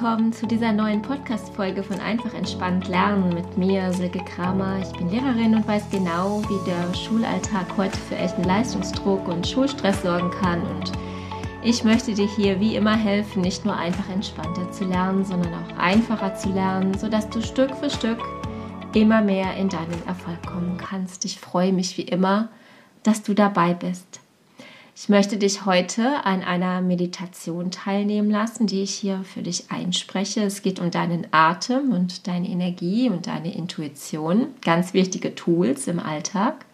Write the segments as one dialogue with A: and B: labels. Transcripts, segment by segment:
A: willkommen zu dieser neuen Podcast-Folge von Einfach entspannt lernen mit mir, Silke Kramer. Ich bin Lehrerin und weiß genau, wie der Schulalltag heute für echten Leistungsdruck und Schulstress sorgen kann. Und ich möchte dir hier wie immer helfen, nicht nur einfach entspannter zu lernen, sondern auch einfacher zu lernen, sodass du Stück für Stück immer mehr in deinen Erfolg kommen kannst. Ich freue mich wie immer, dass du dabei bist. Ich möchte dich heute an einer Meditation teilnehmen lassen, die ich hier für dich einspreche. Es geht um deinen Atem und deine Energie und deine Intuition. Ganz wichtige Tools im Alltag.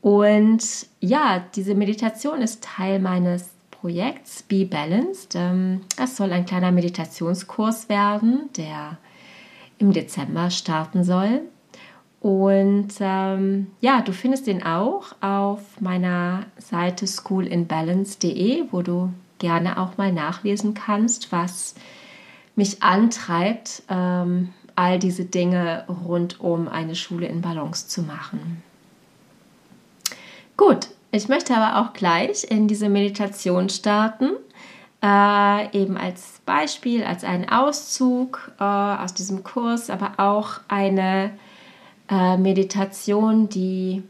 A: Und ja, diese Meditation ist Teil meines Projekts Be Balanced. Ähm, es soll ein kleiner Meditationskurs werden, der im Dezember starten soll. Und ähm, ja, du findest den auch auf meiner Seite schoolinbalance.de, wo du gerne auch mal nachlesen kannst, was mich antreibt, ähm, all diese Dinge rund um eine Schule in Balance zu machen. Gut, ich möchte aber auch gleich in diese Meditation starten, äh, eben als Beispiel, als einen Auszug äh, aus diesem Kurs, aber auch eine äh, Meditation, die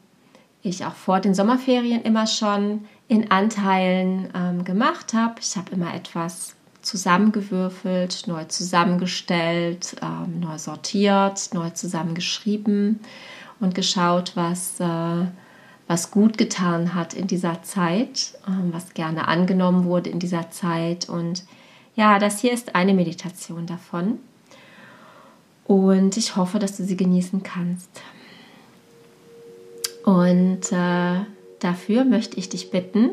A: ich auch vor den Sommerferien immer schon in Anteilen ähm, gemacht habe. Ich habe immer etwas zusammengewürfelt, neu zusammengestellt, ähm, neu sortiert, neu zusammengeschrieben und geschaut, was, äh, was gut getan hat in dieser Zeit, ähm, was gerne angenommen wurde in dieser Zeit. Und ja, das hier ist eine Meditation davon. Und ich hoffe, dass du sie genießen kannst. Und äh, dafür möchte ich dich bitten,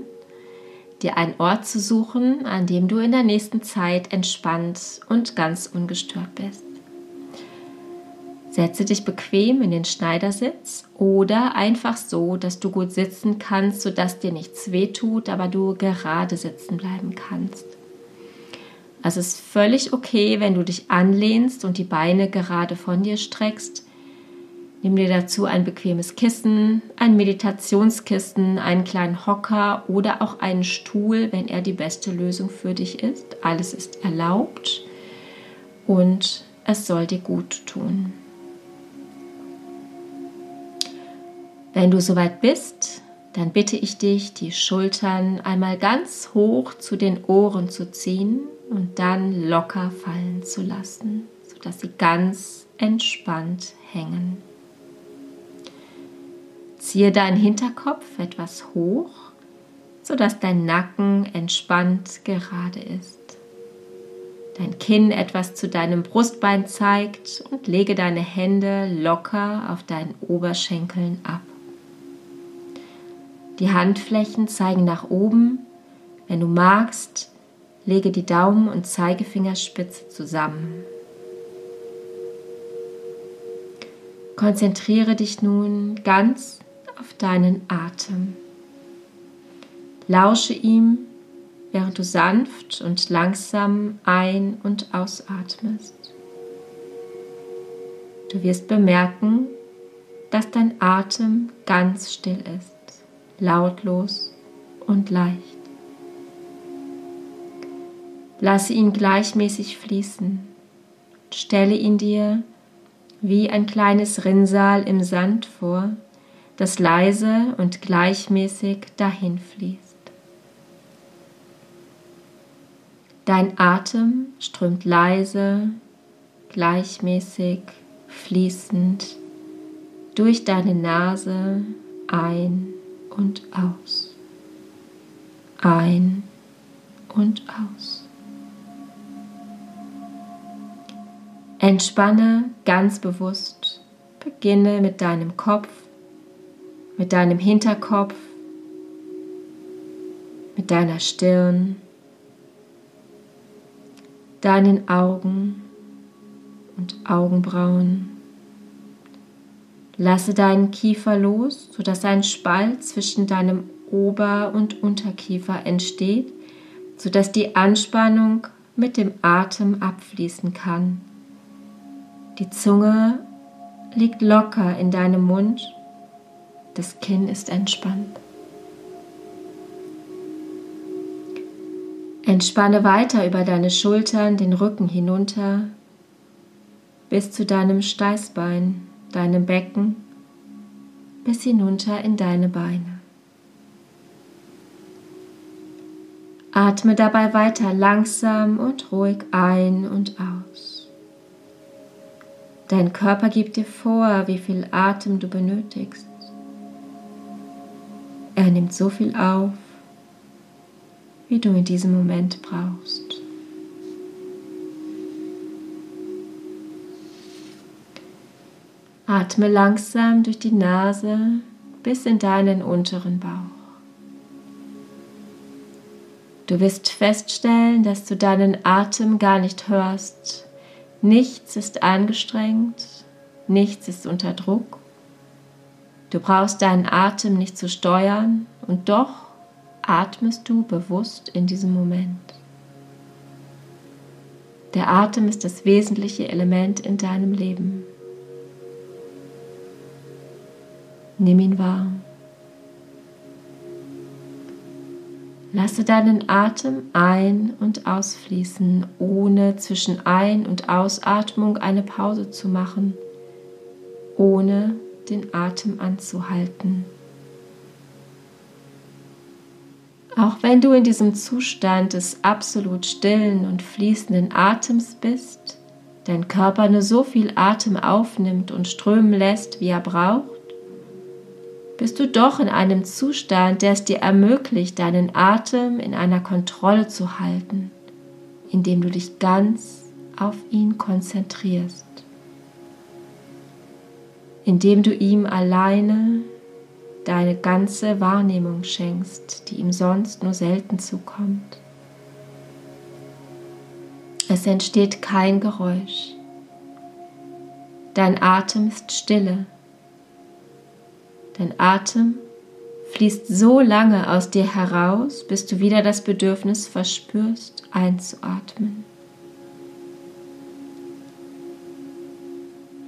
A: dir einen Ort zu suchen, an dem du in der nächsten Zeit entspannt und ganz ungestört bist. Setze dich bequem in den Schneidersitz oder einfach so, dass du gut sitzen kannst, sodass dir nichts wehtut, aber du gerade sitzen bleiben kannst. Also es ist völlig okay, wenn du dich anlehnst und die Beine gerade von dir streckst. Nimm dir dazu ein bequemes Kissen, ein Meditationskissen, einen kleinen Hocker oder auch einen Stuhl, wenn er die beste Lösung für dich ist. Alles ist erlaubt und es soll dir gut tun. Wenn du soweit bist, dann bitte ich dich, die Schultern einmal ganz hoch zu den Ohren zu ziehen und dann locker fallen zu lassen, sodass sie ganz entspannt hängen. Ziehe deinen Hinterkopf etwas hoch, sodass dein Nacken entspannt gerade ist. Dein Kinn etwas zu deinem Brustbein zeigt und lege deine Hände locker auf deinen Oberschenkeln ab. Die Handflächen zeigen nach oben. Wenn du magst, Lege die Daumen und Zeigefingerspitze zusammen. Konzentriere dich nun ganz auf deinen Atem. Lausche ihm, während du sanft und langsam ein- und ausatmest. Du wirst bemerken, dass dein Atem ganz still ist, lautlos und leicht. Lasse ihn gleichmäßig fließen. Stelle ihn dir wie ein kleines Rinnsal im Sand vor, das leise und gleichmäßig dahin fließt. Dein Atem strömt leise, gleichmäßig, fließend durch deine Nase ein und aus. Ein und aus. Entspanne ganz bewusst. Beginne mit deinem Kopf, mit deinem Hinterkopf, mit deiner Stirn, deinen Augen und Augenbrauen. Lasse deinen Kiefer los, sodass ein Spalt zwischen deinem Ober- und Unterkiefer entsteht, sodass die Anspannung mit dem Atem abfließen kann. Die Zunge liegt locker in deinem Mund. Das Kinn ist entspannt. Entspanne weiter über deine Schultern, den Rücken hinunter bis zu deinem Steißbein, deinem Becken, bis hinunter in deine Beine. Atme dabei weiter langsam und ruhig ein und aus. Dein Körper gibt dir vor, wie viel Atem du benötigst. Er nimmt so viel auf, wie du in diesem Moment brauchst. Atme langsam durch die Nase bis in deinen unteren Bauch. Du wirst feststellen, dass du deinen Atem gar nicht hörst. Nichts ist angestrengt, nichts ist unter Druck. Du brauchst deinen Atem nicht zu steuern und doch atmest du bewusst in diesem Moment. Der Atem ist das wesentliche Element in deinem Leben. Nimm ihn wahr. Lasse deinen Atem ein- und ausfließen, ohne zwischen Ein- und Ausatmung eine Pause zu machen, ohne den Atem anzuhalten. Auch wenn du in diesem Zustand des absolut stillen und fließenden Atems bist, dein Körper nur so viel Atem aufnimmt und strömen lässt, wie er braucht, bist du doch in einem Zustand, der es dir ermöglicht, deinen Atem in einer Kontrolle zu halten, indem du dich ganz auf ihn konzentrierst, indem du ihm alleine deine ganze Wahrnehmung schenkst, die ihm sonst nur selten zukommt. Es entsteht kein Geräusch. Dein Atem ist stille Dein Atem fließt so lange aus dir heraus, bis du wieder das Bedürfnis verspürst, einzuatmen.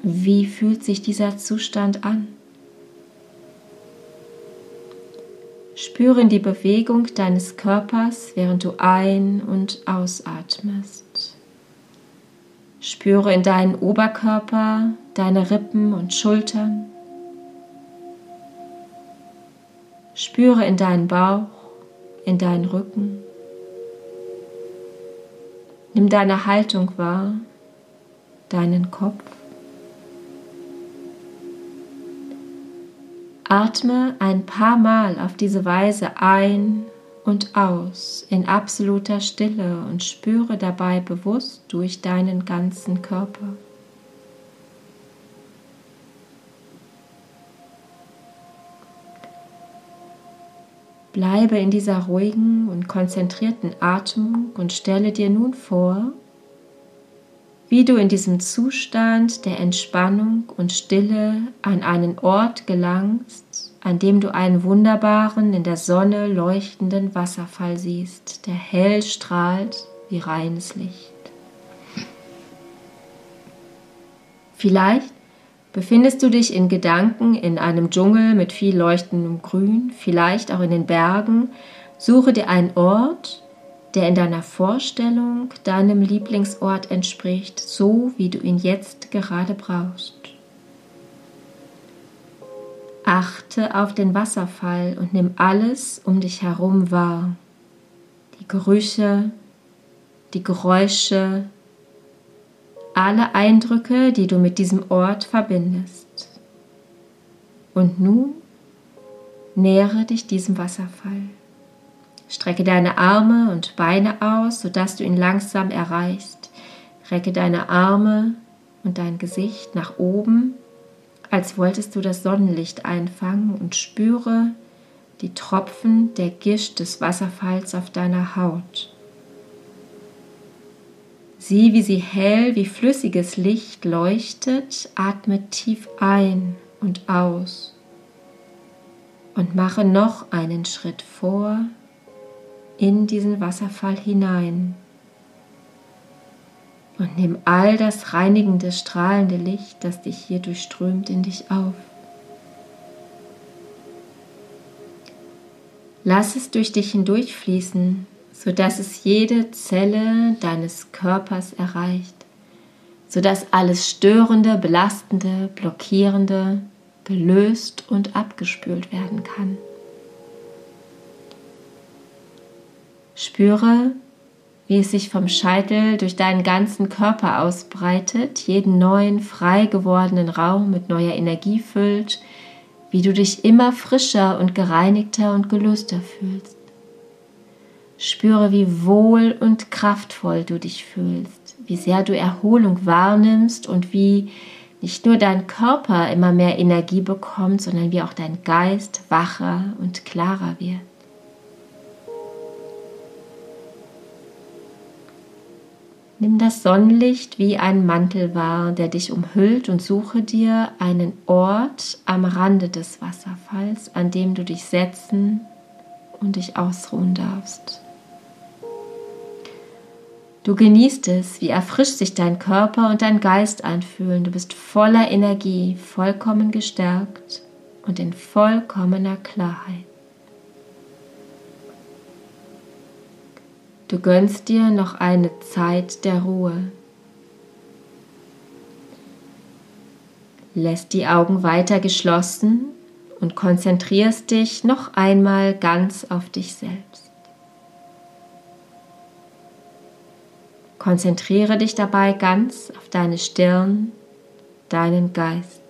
A: Wie fühlt sich dieser Zustand an? Spüre in die Bewegung deines Körpers, während du ein- und ausatmest. Spüre in deinen Oberkörper, deine Rippen und Schultern. Spüre in deinen Bauch, in deinen Rücken. Nimm deine Haltung wahr, deinen Kopf. Atme ein paar Mal auf diese Weise ein und aus in absoluter Stille und spüre dabei bewusst durch deinen ganzen Körper. Bleibe in dieser ruhigen und konzentrierten Atmung und stelle dir nun vor, wie du in diesem Zustand der Entspannung und Stille an einen Ort gelangst, an dem du einen wunderbaren, in der Sonne leuchtenden Wasserfall siehst, der hell strahlt wie reines Licht. Vielleicht Befindest du dich in Gedanken in einem Dschungel mit viel leuchtendem Grün, vielleicht auch in den Bergen, suche dir einen Ort, der in deiner Vorstellung deinem Lieblingsort entspricht, so wie du ihn jetzt gerade brauchst. Achte auf den Wasserfall und nimm alles um dich herum wahr. Die Gerüche, die Geräusche, alle Eindrücke, die du mit diesem Ort verbindest. Und nun nähere dich diesem Wasserfall. Strecke deine Arme und Beine aus, sodass du ihn langsam erreichst. Recke deine Arme und dein Gesicht nach oben, als wolltest du das Sonnenlicht einfangen und spüre die Tropfen der Gischt des Wasserfalls auf deiner Haut. Sieh, wie sie hell wie flüssiges Licht leuchtet, atme tief ein und aus und mache noch einen Schritt vor in diesen Wasserfall hinein. Und nimm all das reinigende, strahlende Licht, das dich hier durchströmt, in dich auf. Lass es durch dich hindurchfließen, sodass es jede Zelle deines Körpers erreicht, sodass alles Störende, Belastende, Blockierende gelöst und abgespült werden kann. Spüre, wie es sich vom Scheitel durch deinen ganzen Körper ausbreitet, jeden neuen, frei gewordenen Raum mit neuer Energie füllt, wie du dich immer frischer und gereinigter und gelöster fühlst. Spüre, wie wohl und kraftvoll du dich fühlst, wie sehr du Erholung wahrnimmst und wie nicht nur dein Körper immer mehr Energie bekommt, sondern wie auch dein Geist wacher und klarer wird. Nimm das Sonnenlicht wie ein Mantel wahr, der dich umhüllt und suche dir einen Ort am Rande des Wasserfalls, an dem du dich setzen und dich ausruhen darfst. Du genießt es, wie erfrischt sich dein Körper und dein Geist anfühlen. Du bist voller Energie, vollkommen gestärkt und in vollkommener Klarheit. Du gönnst dir noch eine Zeit der Ruhe. Lässt die Augen weiter geschlossen und konzentrierst dich noch einmal ganz auf dich selbst. Konzentriere dich dabei ganz auf deine Stirn, deinen Geist.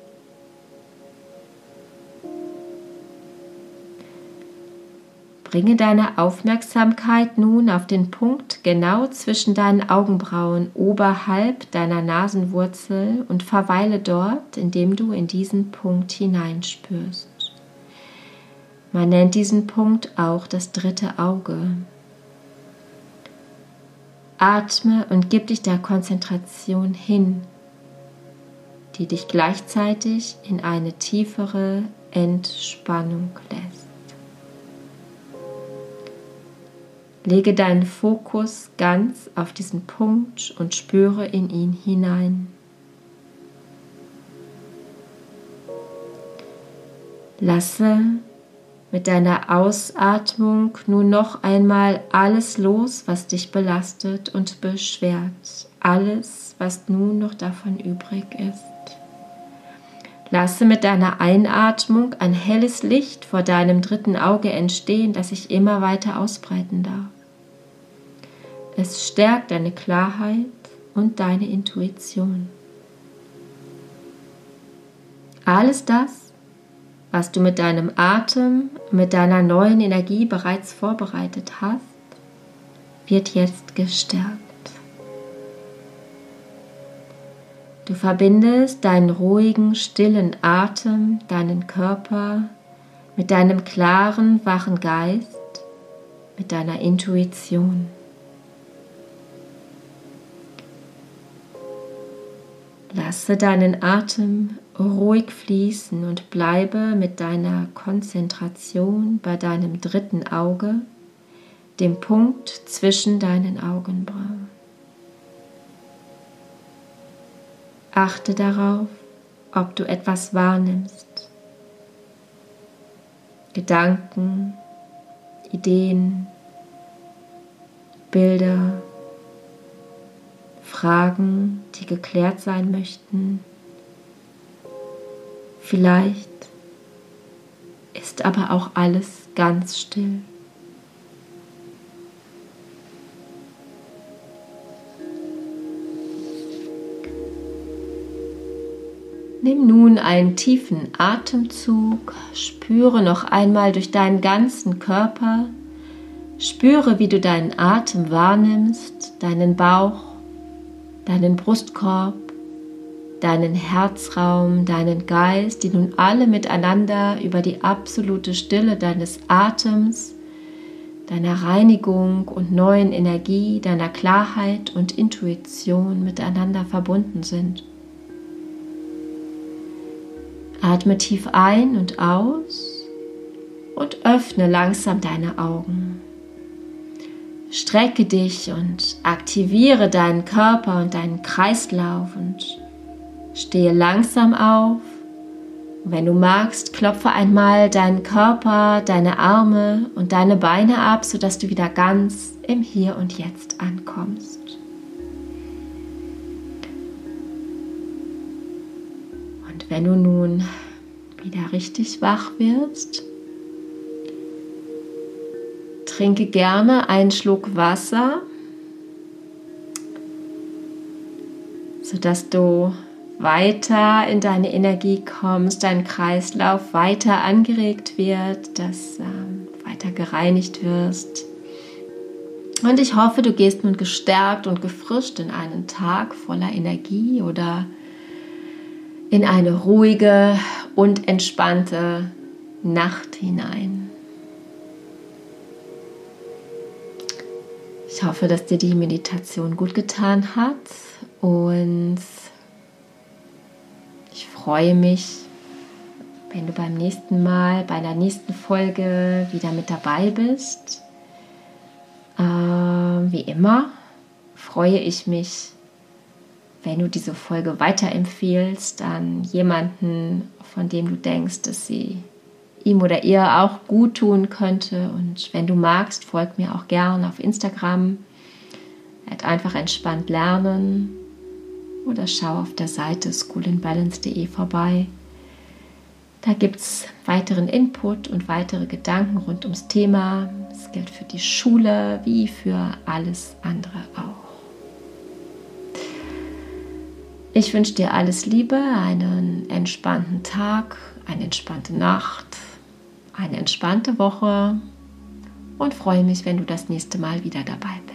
A: Bringe deine Aufmerksamkeit nun auf den Punkt genau zwischen deinen Augenbrauen oberhalb deiner Nasenwurzel und verweile dort, indem du in diesen Punkt hineinspürst. Man nennt diesen Punkt auch das dritte Auge. Atme und gib dich der Konzentration hin, die dich gleichzeitig in eine tiefere Entspannung lässt. Lege deinen Fokus ganz auf diesen Punkt und spüre in ihn hinein. Lasse mit deiner Ausatmung nun noch einmal alles los, was dich belastet und beschwert. Alles, was nun noch davon übrig ist. Lasse mit deiner Einatmung ein helles Licht vor deinem dritten Auge entstehen, das sich immer weiter ausbreiten darf. Es stärkt deine Klarheit und deine Intuition. Alles das, was du mit deinem Atem, mit deiner neuen Energie bereits vorbereitet hast, wird jetzt gestärkt. Du verbindest deinen ruhigen, stillen Atem, deinen Körper mit deinem klaren, wachen Geist, mit deiner Intuition. Lasse deinen Atem ruhig fließen und bleibe mit deiner Konzentration bei deinem dritten Auge, dem Punkt zwischen deinen Augenbrauen. Achte darauf, ob du etwas wahrnimmst. Gedanken, Ideen, Bilder, Fragen, die geklärt sein möchten. Vielleicht ist aber auch alles ganz still. Nimm nun einen tiefen Atemzug, spüre noch einmal durch deinen ganzen Körper, spüre, wie du deinen Atem wahrnimmst, deinen Bauch, deinen Brustkorb, deinen Herzraum, deinen Geist, die nun alle miteinander über die absolute Stille deines Atems, deiner Reinigung und neuen Energie, deiner Klarheit und Intuition miteinander verbunden sind. Atme tief ein und aus und öffne langsam deine Augen. Strecke dich und aktiviere deinen Körper und deinen Kreislauf und stehe langsam auf Und wenn du magst, klopfe einmal deinen Körper, deine Arme und deine Beine ab, sodass du wieder ganz im Hier und Jetzt ankommst. Und wenn du nun wieder richtig wach wirst, trinke gerne einen Schluck Wasser, sodass du weiter in deine Energie kommst, dein Kreislauf weiter angeregt wird, dass ähm, weiter gereinigt wirst. Und ich hoffe, du gehst nun gestärkt und gefrischt in einen Tag voller Energie oder in eine ruhige und entspannte Nacht hinein. Ich hoffe, dass dir die Meditation gut getan hat und ich freue mich, wenn du beim nächsten Mal, bei der nächsten Folge wieder mit dabei bist. Äh, wie immer freue ich mich, wenn du diese Folge weiterempfehlst an jemanden, von dem du denkst, dass sie ihm oder ihr auch gut tun könnte. Und wenn du magst, folg mir auch gern auf Instagram. Einfach entspannt lernen oder schau auf der Seite schoolandbalance.de vorbei. Da gibt es weiteren Input und weitere Gedanken rund ums Thema. Das gilt für die Schule wie für alles andere auch. Ich wünsche dir alles Liebe, einen entspannten Tag, eine entspannte Nacht, eine entspannte Woche und freue mich, wenn du das nächste Mal wieder dabei bist.